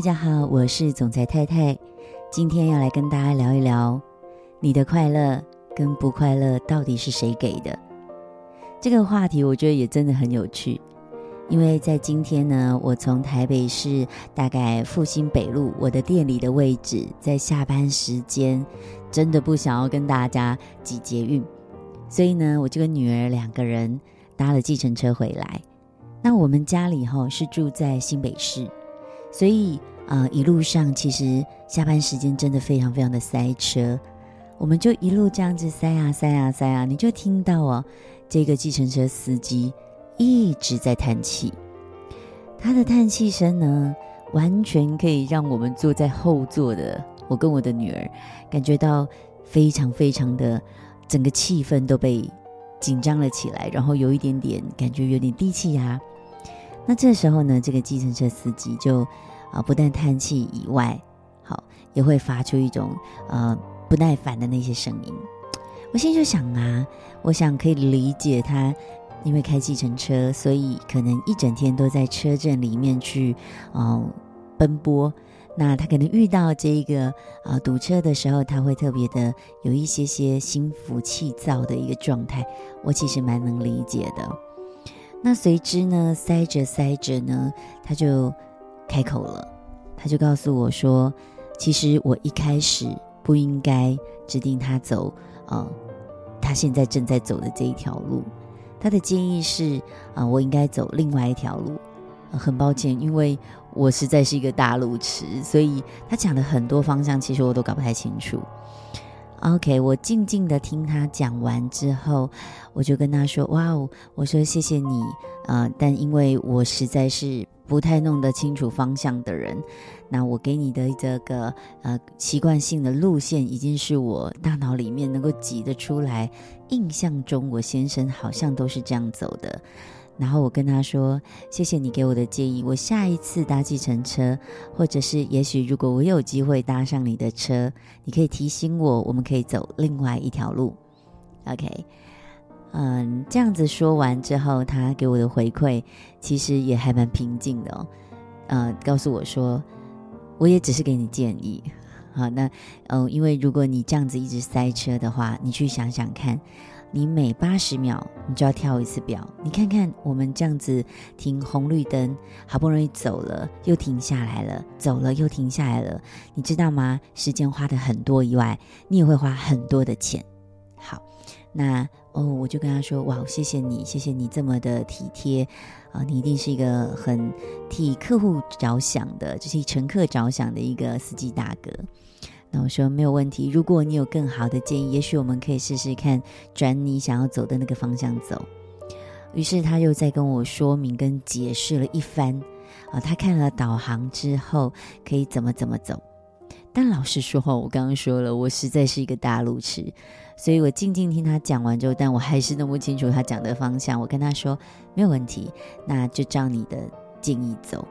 大家好，我是总裁太太。今天要来跟大家聊一聊，你的快乐跟不快乐到底是谁给的？这个话题我觉得也真的很有趣，因为在今天呢，我从台北市大概复兴北路我的店里的位置，在下班时间真的不想要跟大家挤捷运，所以呢，我就跟女儿两个人搭了计程车回来。那我们家里哈是住在新北市。所以，呃，一路上其实下班时间真的非常非常的塞车，我们就一路这样子塞啊塞啊塞啊，你就听到哦，这个计程车司机一直在叹气，他的叹气声呢，完全可以让我们坐在后座的我跟我的女儿感觉到非常非常的整个气氛都被紧张了起来，然后有一点点感觉有点低气压。那这时候呢，这个计程车司机就啊，不但叹气以外，好也会发出一种呃不耐烦的那些声音。我现在就想啊，我想可以理解他，因为开计程车，所以可能一整天都在车阵里面去哦、奔波。那他可能遇到这个啊、堵车的时候，他会特别的有一些些心浮气躁的一个状态。我其实蛮能理解的。那随之呢，塞着塞着呢，他就开口了，他就告诉我说：“其实我一开始不应该指定他走，呃，他现在正在走的这一条路。他的建议是，啊、呃，我应该走另外一条路。很抱歉，因为我实在是一个大路痴，所以他讲的很多方向，其实我都搞不太清楚。” OK，我静静的听他讲完之后，我就跟他说：“哇哦，我说谢谢你，呃，但因为我实在是不太弄得清楚方向的人，那我给你的这个呃习惯性的路线，已经是我大脑里面能够挤得出来，印象中我先生好像都是这样走的。”然后我跟他说：“谢谢你给我的建议，我下一次搭计程车，或者是也许如果我有机会搭上你的车，你可以提醒我，我们可以走另外一条路。” OK，嗯，这样子说完之后，他给我的回馈其实也还蛮平静的哦。呃，告诉我说，我也只是给你建议。好，那嗯、因为如果你这样子一直塞车的话，你去想想看。你每八十秒，你就要跳一次表。你看看我们这样子停红绿灯，好不容易走了，又停下来了，走了又停下来了，你知道吗？时间花的很多以外，你也会花很多的钱。好，那哦，我就跟他说：“哇，谢谢你，谢谢你这么的体贴啊，你一定是一个很替客户着想的，就是替乘客着想的一个司机大哥。”那我说没有问题，如果你有更好的建议，也许我们可以试试看转你想要走的那个方向走。于是他又在跟我说明跟解释了一番，啊，他看了导航之后可以怎么怎么走。但老实说话，我刚刚说了，我实在是一个大路痴，所以我静静听他讲完之后，但我还是弄不清楚他讲的方向。我跟他说没有问题，那就照你的建议走。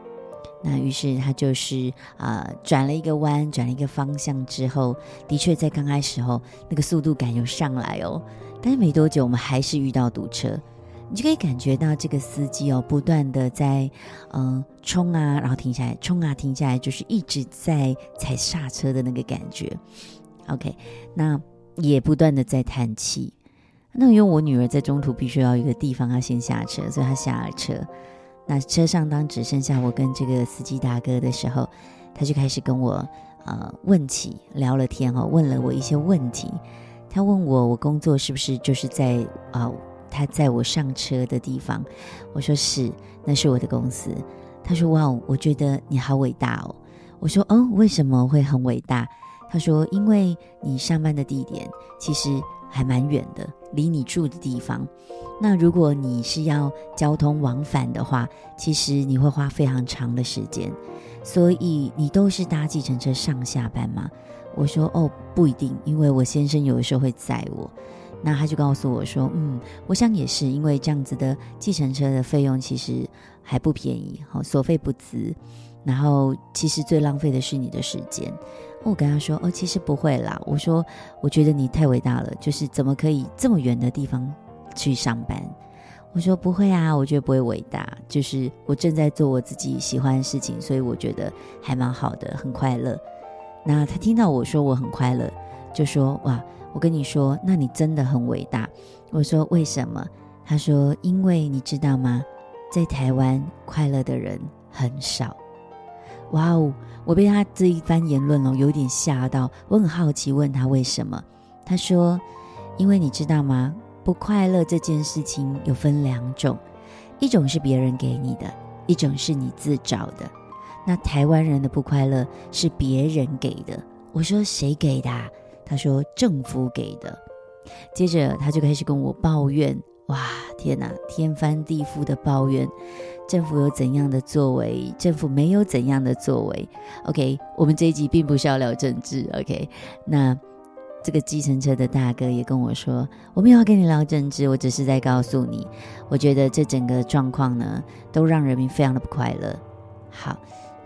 那于是他就是啊、转了一个弯，转了一个方向之后，的确在刚开始后那个速度感又上来哦。但是没多久，我们还是遇到堵车，你就可以感觉到这个司机哦，不断的在嗯、冲啊，然后停下来，冲啊停下来，就是一直在踩刹车的那个感觉。OK，那也不断的在叹气。那因为我女儿在中途必须要一个地方要先下车，所以她下了车。那车上当只剩下我跟这个司机大哥的时候，他就开始跟我呃问起聊了天哦，问了我一些问题。他问我我工作是不是就是在啊、呃、他载我上车的地方？我说是，那是我的公司。他说哇，我觉得你好伟大哦。我说哦，为什么会很伟大？他说因为你上班的地点其实还蛮远的，离你住的地方。那如果你是要交通往返的话，其实你会花非常长的时间，所以你都是搭计程车上下班吗？我说哦，不一定，因为我先生有的时候会载我。那他就告诉我说，嗯，我想也是，因为这样子的计程车的费用其实还不便宜，好，所费不值。然后其实最浪费的是你的时间。我跟他说，哦，其实不会啦。我说，我觉得你太伟大了，就是怎么可以这么远的地方去上班，我说不会啊，我觉得不会伟大，就是我正在做我自己喜欢的事情，所以我觉得还蛮好的，很快乐。那他听到我说我很快乐，就说哇，我跟你说，那你真的很伟大。我说为什么？他说因为你知道吗，在台湾快乐的人很少。哇哦，我被他这一番言论哦，有点吓到。我很好奇，问他为什么？他说因为你知道吗？不快乐这件事情有分两种，一种是别人给你的，一种是你自找的。那台湾人的不快乐是别人给的。我说谁给的啊？他说政府给的。接着他就开始跟我抱怨，哇，天哪，天翻地覆的抱怨，政府有怎样的作为，政府没有怎样的作为。OK，我们这一集并不是要聊政治。OK，那。这个计程车的大哥也跟我说：“我没有要跟你聊政治，我只是在告诉你，我觉得这整个状况呢，都让人民非常的不快乐。”好，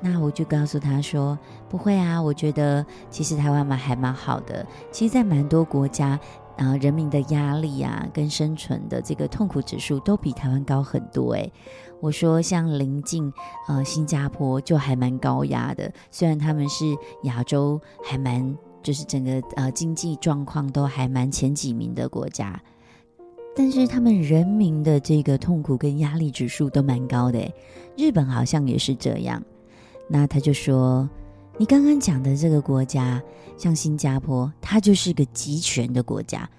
那我就告诉他说：“不会啊，我觉得其实台湾嘛还蛮好的。其实，在蛮多国家，呃，人民的压力啊，跟生存的这个痛苦指数都比台湾高很多。诶，我说像邻近呃新加坡就还蛮高压的，虽然他们是亚洲还蛮。”就是整个呃经济状况都还蛮前几名的国家，但是他们人民的这个痛苦跟压力指数都蛮高的。日本好像也是这样。那他就说，你刚刚讲的这个国家，像新加坡，它就是个集权的国家。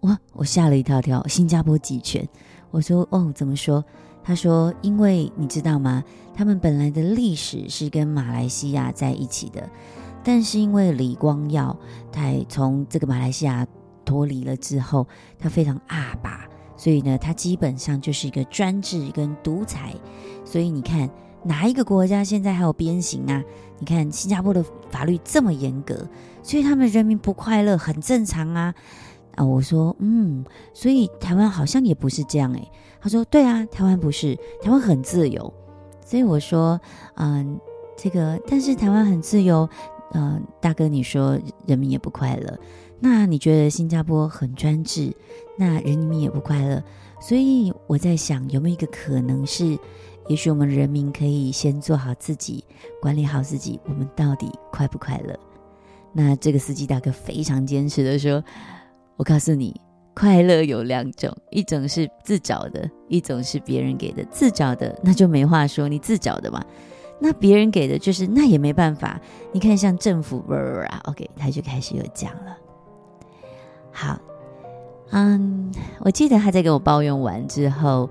哇，我吓了一跳跳，新加坡集权。我说哦，怎么说？他说，因为你知道吗？他们本来的历史是跟马来西亚在一起的。但是因为李光耀他从这个马来西亚脱离了之后，他非常阿爸，所以呢，他基本上就是一个专制跟独裁。所以你看，哪一个国家现在还有鞭刑啊？你看新加坡的法律这么严格，所以他们人民不快乐很正常啊。啊，我说，嗯，所以台湾好像也不是这样诶。他说，对啊，台湾不是，台湾很自由。所以我说，嗯，这个，但是台湾很自由。嗯、大哥，你说人民也不快乐，那你觉得新加坡很专制，那人民也不快乐，所以我在想，有没有一个可能是，也许我们人民可以先做好自己，管理好自己，我们到底快不快乐？那这个司机大哥非常坚持的说，我告诉你，快乐有两种，一种是自找的，一种是别人给的。自找的那就没话说，你自找的嘛。那别人给的就是那也没办法，你看像政府啊，OK，他就开始有讲了。好，嗯，我记得他在跟我抱怨完之后，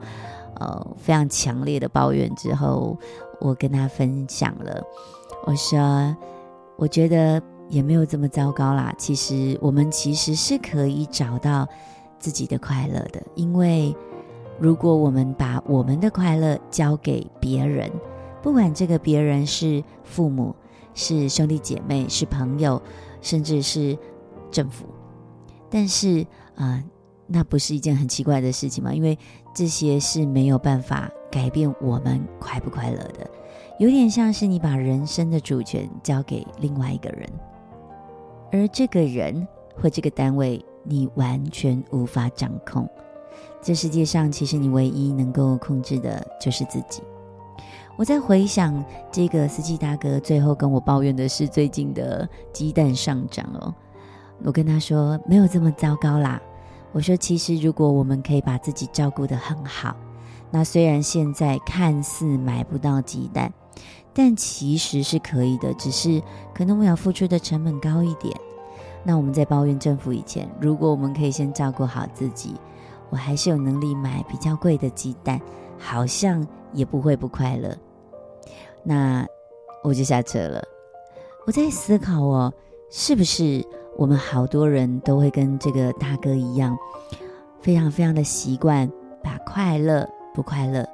呃，非常强烈的抱怨之后，我跟他分享了，我说，我觉得也没有这么糟糕啦。其实我们其实是可以找到自己的快乐的，因为如果我们把我们的快乐交给别人。不管这个别人是父母、是兄弟姐妹、是朋友，甚至是政府，但是啊、那不是一件很奇怪的事情吗？因为这些是没有办法改变我们快不快乐的，有点像是你把人生的主权交给另外一个人，而这个人或这个单位你完全无法掌控。这世界上其实你唯一能够控制的就是自己。我在回想这个司机大哥最后跟我抱怨的是最近的鸡蛋上涨哦，我跟他说没有这么糟糕啦。我说其实如果我们可以把自己照顾得很好，那虽然现在看似买不到鸡蛋，但其实是可以的，只是可能我要付出的成本高一点。那我们在抱怨政府以前，如果我们可以先照顾好自己，我还是有能力买比较贵的鸡蛋，好像。也不会不快乐，那我就下车了。我在思考哦，是不是我们好多人都会跟这个大哥一样，非常非常的习惯把快乐不快乐、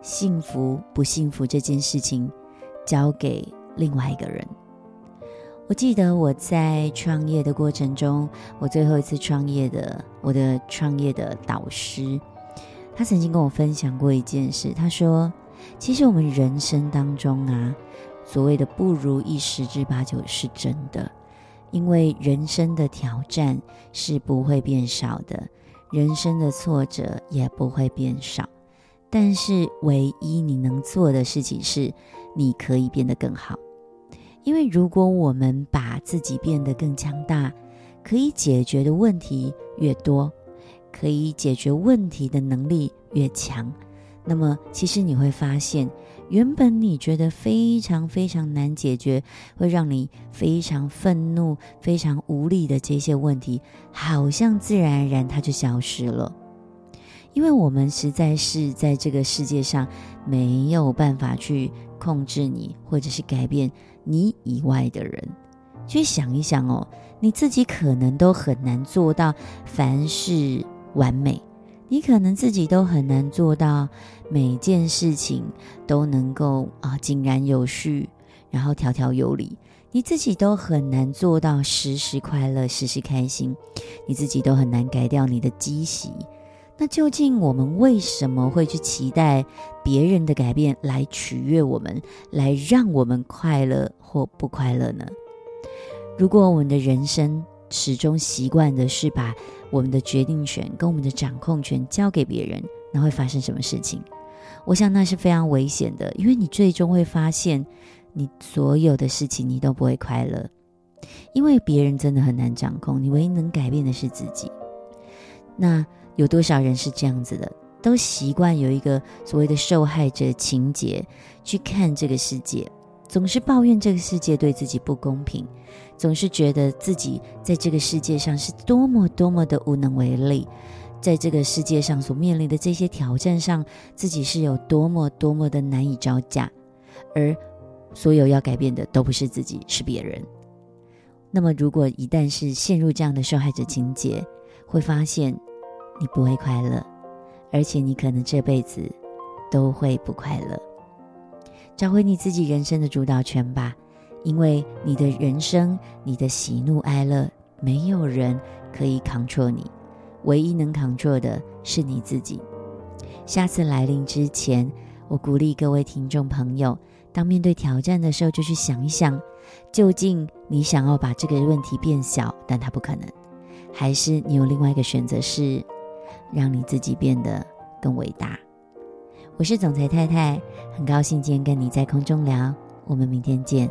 幸福不幸福这件事情交给另外一个人。我记得我在创业的过程中，我最后一次创业的，我的创业的导师。他曾经跟我分享过一件事，他说：“其实我们人生当中啊，所谓的不如意十之八九是真的，因为人生的挑战是不会变少的，人生的挫折也不会变少。但是唯一你能做的事情是，你可以变得更好。因为如果我们把自己变得更强大，可以解决的问题越多，可以解决问题的能力越强，那么其实你会发现，原本你觉得非常非常难解决，会让你非常愤怒、非常无力的这些问题，好像自然而然它就消失了。因为我们实在是在这个世界上没有办法去控制你，或者是改变你以外的人。去想一想哦，你自己可能都很难做到凡事完美，你可能自己都很难做到每件事情都能够啊井然有序，然后条条有理。你自己都很难做到时时快乐、时时开心，你自己都很难改掉你的积习。那究竟我们为什么会去期待别人的改变来取悦我们，来让我们快乐或不快乐呢？如果我们的人生始终习惯的是把我们的决定权跟我们的掌控权交给别人，那会发生什么事情？我想那是非常危险的，因为你最终会发现，你所有的事情你都不会快乐，因为别人真的很难掌控，你唯一能改变的是自己。那有多少人是这样子的？都习惯有一个所谓的受害者情节去看这个世界。总是抱怨这个世界对自己不公平，总是觉得自己在这个世界上是多么多么的无能为力，在这个世界上所面临的这些挑战上，自己是有多么多么的难以招架，而所有要改变的都不是自己，是别人。那么，如果一旦是陷入这样的受害者情节，会发现你不会快乐，而且你可能这辈子都会不快乐。找回你自己人生的主导权吧，因为你的人生，你的喜怒哀乐，没有人可以 control 你，唯一能 control 的是你自己。下次来临之前，我鼓励各位听众朋友，当面对挑战的时候，就去想一想，究竟你想要把这个问题变小，但它不可能，还是你有另外一个选择，是让你自己变得更伟大。我是总裁太太，很高兴今天跟你在空中聊，我们明天见，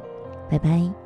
拜拜。